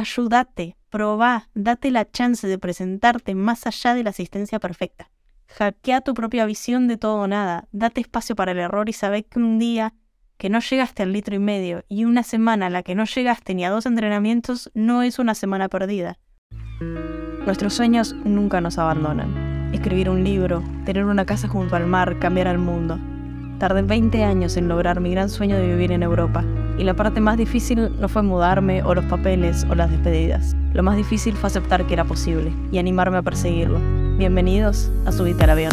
Ayúdate, probá, date la chance de presentarte más allá de la asistencia perfecta. Hackea tu propia visión de todo o nada, date espacio para el error y sabé que un día que no llegaste al litro y medio y una semana a la que no llegaste ni a dos entrenamientos no es una semana perdida. Nuestros sueños nunca nos abandonan. Escribir un libro, tener una casa junto al mar, cambiar al mundo. Tardé 20 años en lograr mi gran sueño de vivir en Europa, y la parte más difícil no fue mudarme o los papeles o las despedidas. Lo más difícil fue aceptar que era posible y animarme a perseguirlo. Bienvenidos a Subite al Avión.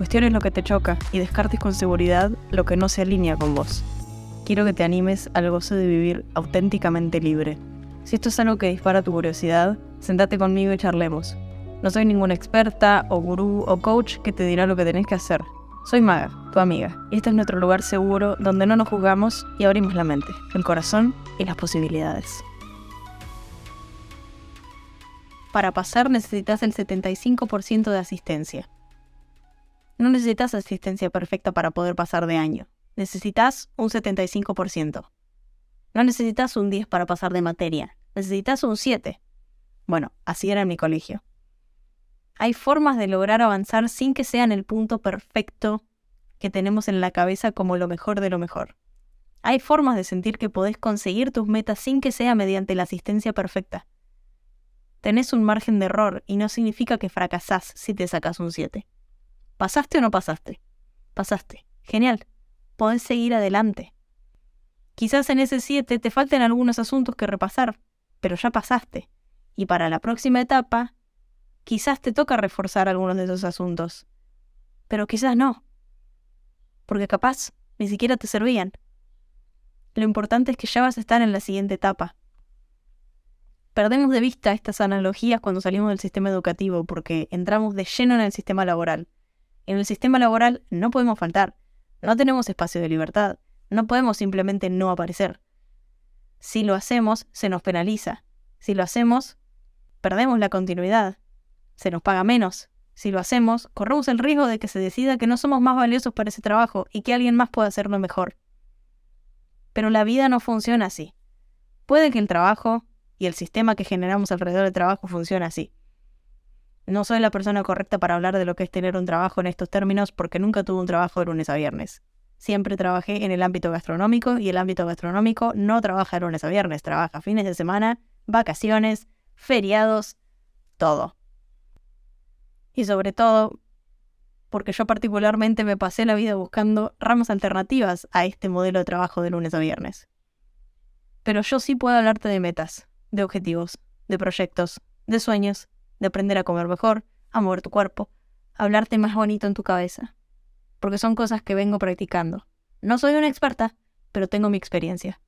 cuestiones lo que te choca y descartes con seguridad lo que no se alinea con vos. Quiero que te animes al gozo de vivir auténticamente libre. Si esto es algo que dispara tu curiosidad, sentate conmigo y charlemos. No soy ninguna experta o gurú o coach que te dirá lo que tenés que hacer. Soy Maga, tu amiga, y este es nuestro lugar seguro donde no nos juzgamos y abrimos la mente, el corazón y las posibilidades. Para pasar necesitas el 75% de asistencia. No necesitas asistencia perfecta para poder pasar de año. Necesitas un 75%. No necesitas un 10 para pasar de materia. Necesitas un 7. Bueno, así era en mi colegio. Hay formas de lograr avanzar sin que sean el punto perfecto que tenemos en la cabeza como lo mejor de lo mejor. Hay formas de sentir que podés conseguir tus metas sin que sea mediante la asistencia perfecta tenés un margen de error y no significa que fracasás si te sacas un 7. ¿Pasaste o no pasaste? Pasaste. Genial. Podés seguir adelante. Quizás en ese 7 te falten algunos asuntos que repasar, pero ya pasaste. Y para la próxima etapa, quizás te toca reforzar algunos de esos asuntos. Pero quizás no. Porque capaz ni siquiera te servían. Lo importante es que ya vas a estar en la siguiente etapa perdemos de vista estas analogías cuando salimos del sistema educativo porque entramos de lleno en el sistema laboral. En el sistema laboral no podemos faltar, no tenemos espacio de libertad, no podemos simplemente no aparecer. Si lo hacemos, se nos penaliza. Si lo hacemos, perdemos la continuidad. Se nos paga menos. Si lo hacemos, corremos el riesgo de que se decida que no somos más valiosos para ese trabajo y que alguien más pueda hacerlo mejor. Pero la vida no funciona así. Puede que el trabajo, y el sistema que generamos alrededor del trabajo funciona así. No soy la persona correcta para hablar de lo que es tener un trabajo en estos términos porque nunca tuve un trabajo de lunes a viernes. Siempre trabajé en el ámbito gastronómico y el ámbito gastronómico no trabaja de lunes a viernes, trabaja fines de semana, vacaciones, feriados, todo. Y sobre todo, porque yo particularmente me pasé la vida buscando ramas alternativas a este modelo de trabajo de lunes a viernes. Pero yo sí puedo hablarte de metas, de objetivos, de proyectos, de sueños, de aprender a comer mejor, a mover tu cuerpo, a hablarte más bonito en tu cabeza. Porque son cosas que vengo practicando. No soy una experta, pero tengo mi experiencia.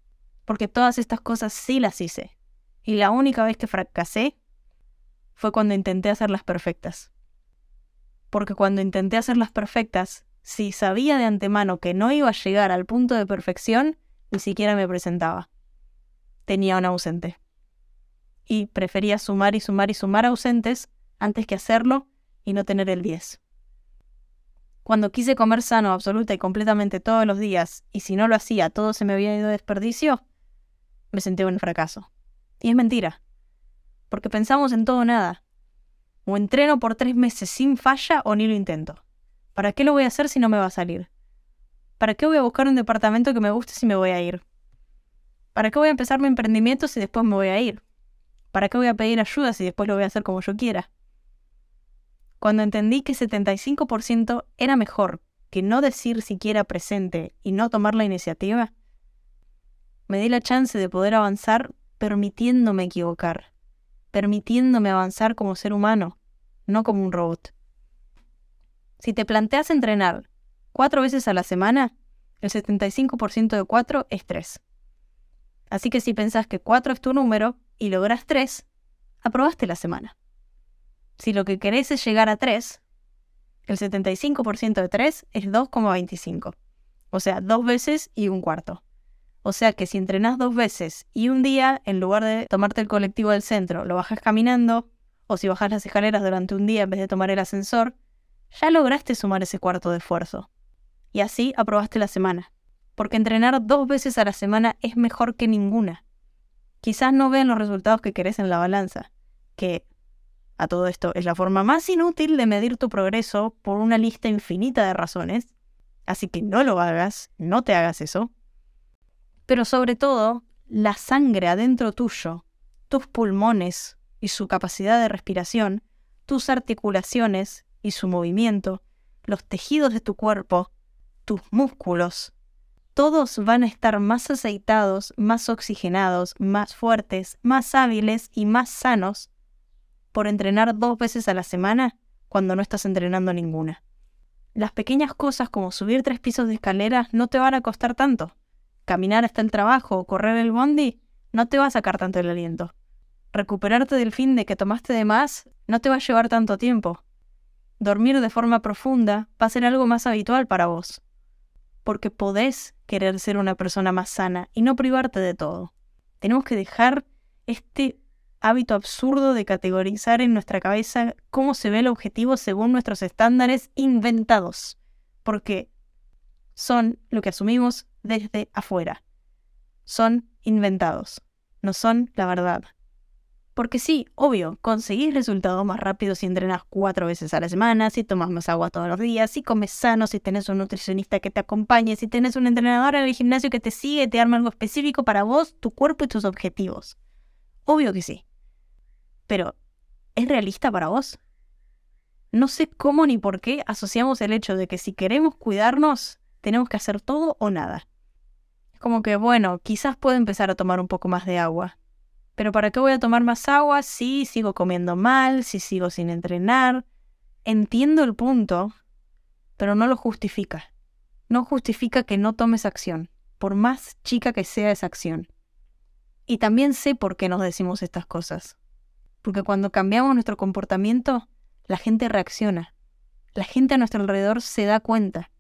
Porque todas estas cosas sí las hice. Y la única vez que fracasé fue cuando intenté hacerlas perfectas. Porque cuando intenté hacerlas perfectas, si sabía de antemano que no iba a llegar al punto de perfección, ni siquiera me presentaba. Tenía un ausente y prefería sumar y sumar y sumar ausentes antes que hacerlo y no tener el 10. Cuando quise comer sano absoluta y completamente todos los días, y si no lo hacía todo se me había ido de desperdicio, me sentí un fracaso. Y es mentira, porque pensamos en todo o nada. O entreno por tres meses sin falla o ni lo intento. ¿Para qué lo voy a hacer si no me va a salir? ¿Para qué voy a buscar un departamento que me guste si me voy a ir? ¿Para qué voy a empezar mi emprendimiento si después me voy a ir? ¿Para qué voy a pedir ayuda si después lo voy a hacer como yo quiera? Cuando entendí que 75% era mejor que no decir siquiera presente y no tomar la iniciativa, me di la chance de poder avanzar permitiéndome equivocar, permitiéndome avanzar como ser humano, no como un robot. Si te planteas entrenar cuatro veces a la semana, El 75% de 4 es 3. Así que si pensás que 4 es tu número y logras 3, aprobaste la semana. Si lo que querés es llegar a 3, el 75% de 3 es 2,25. O sea, dos veces y un cuarto. O sea que si entrenás dos veces y un día, en lugar de tomarte el colectivo del centro, lo bajas caminando, o si bajas las escaleras durante un día en vez de tomar el ascensor, ya lograste sumar ese cuarto de esfuerzo. Y así aprobaste la semana. Porque entrenar dos veces a la semana es mejor que ninguna. Quizás no vean los resultados que querés en la balanza, que a todo esto es la forma más inútil de medir tu progreso por una lista infinita de razones. Así que no lo hagas, no te hagas eso. Pero sobre todo, la sangre adentro tuyo, tus pulmones y su capacidad de respiración, tus articulaciones y su movimiento, los tejidos de tu cuerpo, tus músculos, todos van a estar más aceitados, más oxigenados, más fuertes, más hábiles y más sanos por entrenar dos veces a la semana cuando no estás entrenando ninguna. Las pequeñas cosas como subir tres pisos de escalera no te van a costar tanto. Caminar hasta el trabajo o correr el bondi no te va a sacar tanto el aliento. Recuperarte del fin de que tomaste de más no te va a llevar tanto tiempo. Dormir de forma profunda va a ser algo más habitual para vos. Porque podés querer ser una persona más sana y no privarte de todo. Tenemos que dejar este hábito absurdo de categorizar en nuestra cabeza cómo se ve el objetivo según nuestros estándares inventados, porque son lo que asumimos desde afuera. Son inventados, no son la verdad. Porque sí, obvio, conseguís resultados más rápidos si entrenas cuatro veces a la semana, si tomas más agua todos los días, si comes sano, si tenés un nutricionista que te acompañe, si tenés un entrenador en el gimnasio que te sigue, te arma algo específico para vos, tu cuerpo y tus objetivos. Obvio que sí. Pero, ¿es realista para vos? No sé cómo ni por qué asociamos el hecho de que si queremos cuidarnos, tenemos que hacer todo o nada. Es como que, bueno, quizás puedo empezar a tomar un poco más de agua. Pero ¿para qué voy a tomar más agua si sigo comiendo mal, si sigo sin entrenar? Entiendo el punto, pero no lo justifica. No justifica que no tomes acción, por más chica que sea esa acción. Y también sé por qué nos decimos estas cosas. Porque cuando cambiamos nuestro comportamiento, la gente reacciona. La gente a nuestro alrededor se da cuenta.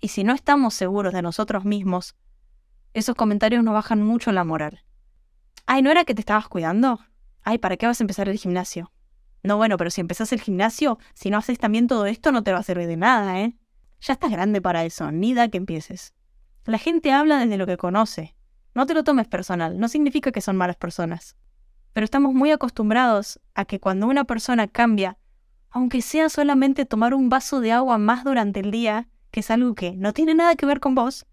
Y si no estamos seguros de nosotros mismos, esos comentarios nos bajan mucho la moral. Ay, ¿no era que te estabas cuidando? Ay, ¿para qué vas a empezar el gimnasio? No, bueno, pero si empezás el gimnasio, si no haces también todo esto, no te va a servir de nada, ¿eh? Ya estás grande para eso, ni da que empieces. La gente habla desde lo que conoce. No te lo tomes personal, no significa que son malas personas pero estamos muy acostumbrados a que cuando una persona cambia, aunque sea solamente tomar un vaso de agua más durante el día, que es algo que no tiene nada que ver con vos,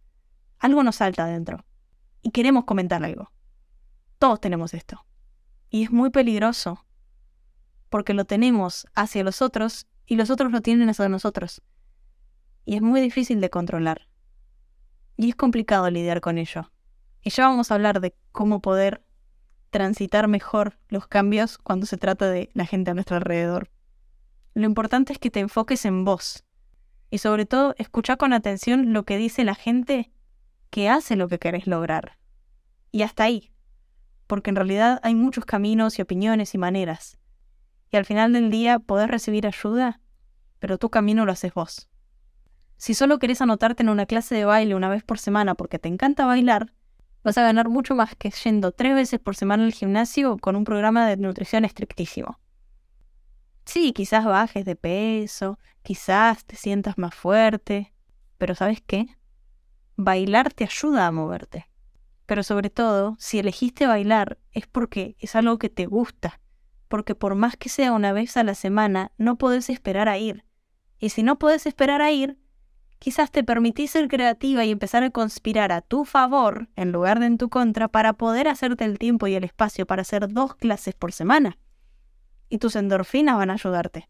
algo nos salta adentro. Y queremos comentar algo. Todos tenemos esto. Y es muy peligroso, porque lo tenemos hacia los otros y los otros lo tienen hacia nosotros. Y es muy difícil de controlar. Y es complicado lidiar con ello. Y ya vamos a hablar de cómo poder transitar mejor los cambios cuando se trata de la gente a nuestro alrededor. Lo importante es que te enfoques en vos y sobre todo escucha con atención lo que dice la gente que hace lo que querés lograr. Y hasta ahí, porque en realidad hay muchos caminos y opiniones y maneras. Y al final del día podés recibir ayuda, pero tu camino lo haces vos. Si solo querés anotarte en una clase de baile una vez por semana porque te encanta bailar, vas a ganar mucho más que yendo tres veces por semana al gimnasio con un programa de nutrición estrictísimo. Sí, quizás bajes de peso, quizás te sientas más fuerte, pero ¿sabes qué? Bailar te ayuda a moverte. Pero sobre todo, si elegiste bailar es porque es algo que te gusta, porque por más que sea una vez a la semana, no podés esperar a ir. Y si no podés esperar a ir, quizás te permitís ser creativa y empezar a conspirar a tu favor en lugar de en tu contra para poder hacerte el tiempo y el espacio para hacer dos clases por semana. Y tus endorfinas van a ayudarte.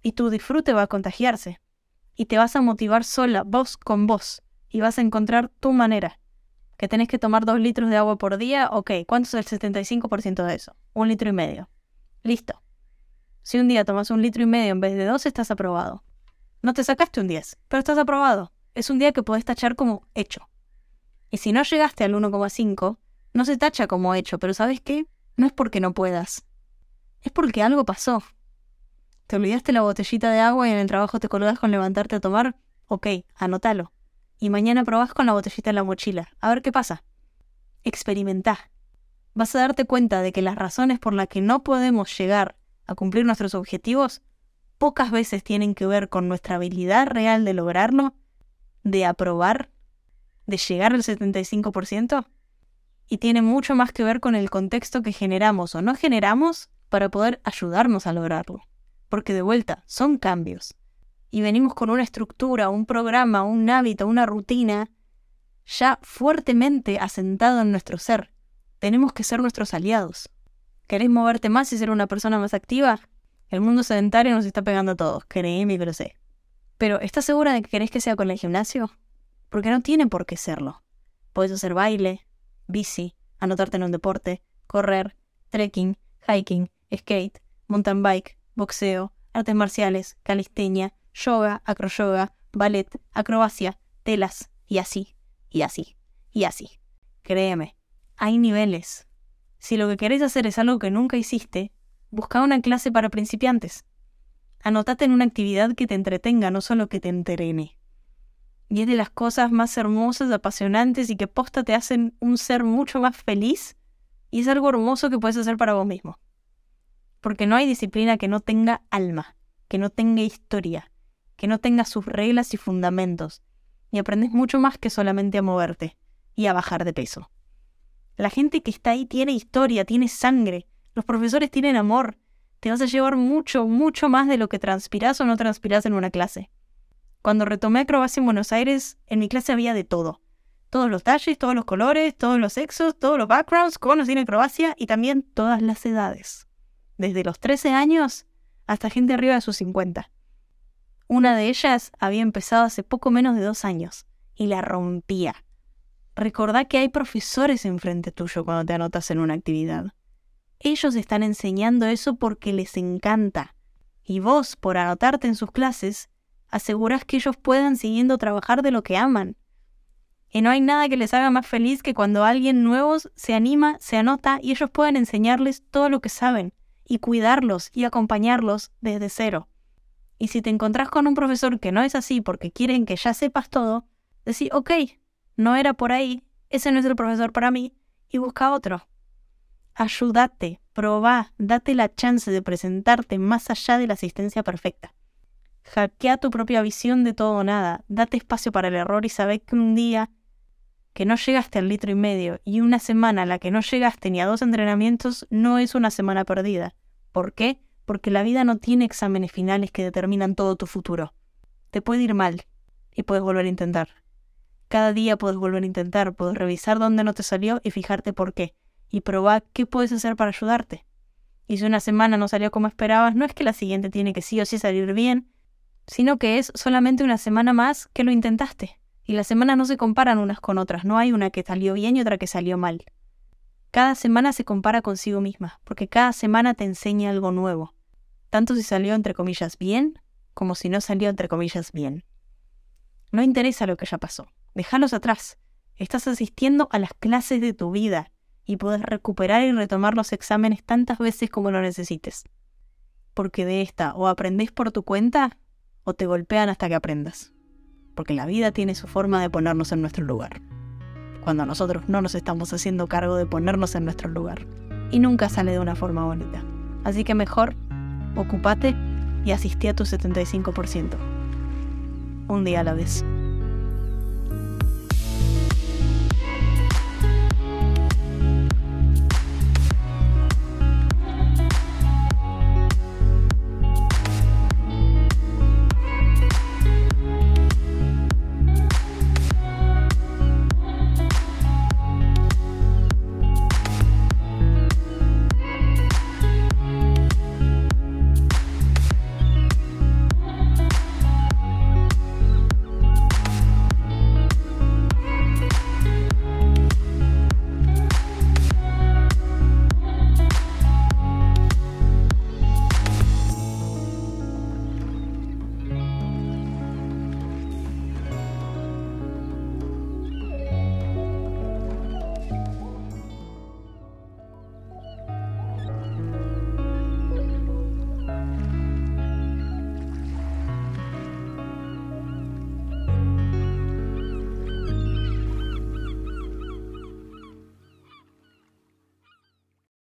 Y tu disfrute va a contagiarse. Y te vas a motivar sola, vos con vos. Y vas a encontrar tu manera. Que tenés que tomar dos litros de agua por día, ok, ¿cuánto es el 75% de eso? Un litro y medio. Listo. Si un día tomas un litro y medio en vez de dos, estás aprobado. No te sacaste un 10, pero estás aprobado. Es un día que podés tachar como hecho. Y si no llegaste al 1,5, no se tacha como hecho, pero ¿sabes qué? No es porque no puedas. Es porque algo pasó. ¿Te olvidaste la botellita de agua y en el trabajo te colgas con levantarte a tomar? Ok, anótalo. Y mañana probás con la botellita en la mochila. A ver qué pasa. Experimentá. Vas a darte cuenta de que las razones por las que no podemos llegar a cumplir nuestros objetivos pocas veces tienen que ver con nuestra habilidad real de lograrlo, de aprobar, de llegar al 75%, y tiene mucho más que ver con el contexto que generamos o no generamos para poder ayudarnos a lograrlo. Porque de vuelta, son cambios. Y venimos con una estructura, un programa, un hábito, una rutina ya fuertemente asentado en nuestro ser. Tenemos que ser nuestros aliados. ¿Querés moverte más y ser una persona más activa? El mundo sedentario nos está pegando a todos, créeme y lo sé. Pero, ¿estás segura de que querés que sea con el gimnasio? Porque no tiene por qué serlo. Puedes hacer baile, bici, anotarte en un deporte, correr, trekking, hiking, skate, mountain bike, boxeo, artes marciales, calistenia, yoga, acroyoga, ballet, acrobacia, telas, y así, y así, y así. Créeme, hay niveles. Si lo que querés hacer es algo que nunca hiciste, busca una clase para principiantes. Anotate en una actividad que te entretenga, no solo que te entrene. Y es de las cosas más hermosas, apasionantes y que posta te hacen un ser mucho más feliz. Y es algo hermoso que puedes hacer para vos mismo. Porque no hay disciplina que no tenga alma, que no tenga historia, que no tenga sus reglas y fundamentos. Y aprendes mucho más que solamente a moverte y a bajar de peso. La gente que está ahí tiene historia, tiene sangre, los profesores tienen amor. Te vas a llevar mucho, mucho más de lo que transpirás o no transpirás en una clase. Cuando retomé acrobacia en Buenos Aires, en mi clase había de todo. Todos los talles, todos los colores, todos los sexos, todos los backgrounds, cómo tiene acrobacia y también todas las edades. Desde los 13 años hasta gente arriba de sus 50. Una de ellas había empezado hace poco menos de dos años y la rompía. Recordá que hay profesores enfrente tuyo cuando te anotas en una actividad. Ellos están enseñando eso porque les encanta. Y vos, por anotarte en sus clases, asegurás que ellos puedan siguiendo trabajar de lo que aman. Y no hay nada que les haga más feliz que cuando alguien nuevo se anima, se anota y ellos pueden enseñarles todo lo que saben y cuidarlos y acompañarlos desde cero. Y si te encontrás con un profesor que no es así porque quieren que ya sepas todo, decís, ok, no era por ahí, ese no es el profesor para mí, y busca otro. Ayúdate, probá, date la chance de presentarte más allá de la asistencia perfecta. Hackea tu propia visión de todo o nada, date espacio para el error y sabé que un día que no llegaste al litro y medio y una semana a la que no llegaste ni a dos entrenamientos no es una semana perdida. ¿Por qué? Porque la vida no tiene exámenes finales que determinan todo tu futuro. Te puede ir mal y puedes volver a intentar. Cada día puedes volver a intentar, puedes revisar dónde no te salió y fijarte por qué y probá qué puedes hacer para ayudarte. Y si una semana no salió como esperabas, no es que la siguiente tiene que sí o sí salir bien, sino que es solamente una semana más que lo intentaste. Y las semanas no se comparan unas con otras, no hay una que salió bien y otra que salió mal. Cada semana se compara consigo misma, porque cada semana te enseña algo nuevo, tanto si salió entre comillas bien, como si no salió entre comillas bien. No interesa lo que ya pasó, déjalos atrás. Estás asistiendo a las clases de tu vida, y puedes recuperar y retomar los exámenes tantas veces como lo necesites. Porque de esta o aprendés por tu cuenta o te golpean hasta que aprendas. Porque la vida tiene su forma de ponernos en nuestro lugar. Cuando nosotros no nos estamos haciendo cargo de ponernos en nuestro lugar. Y nunca sale de una forma bonita. Así que mejor, ocupate y asistí a tu 75%. Un día a la vez.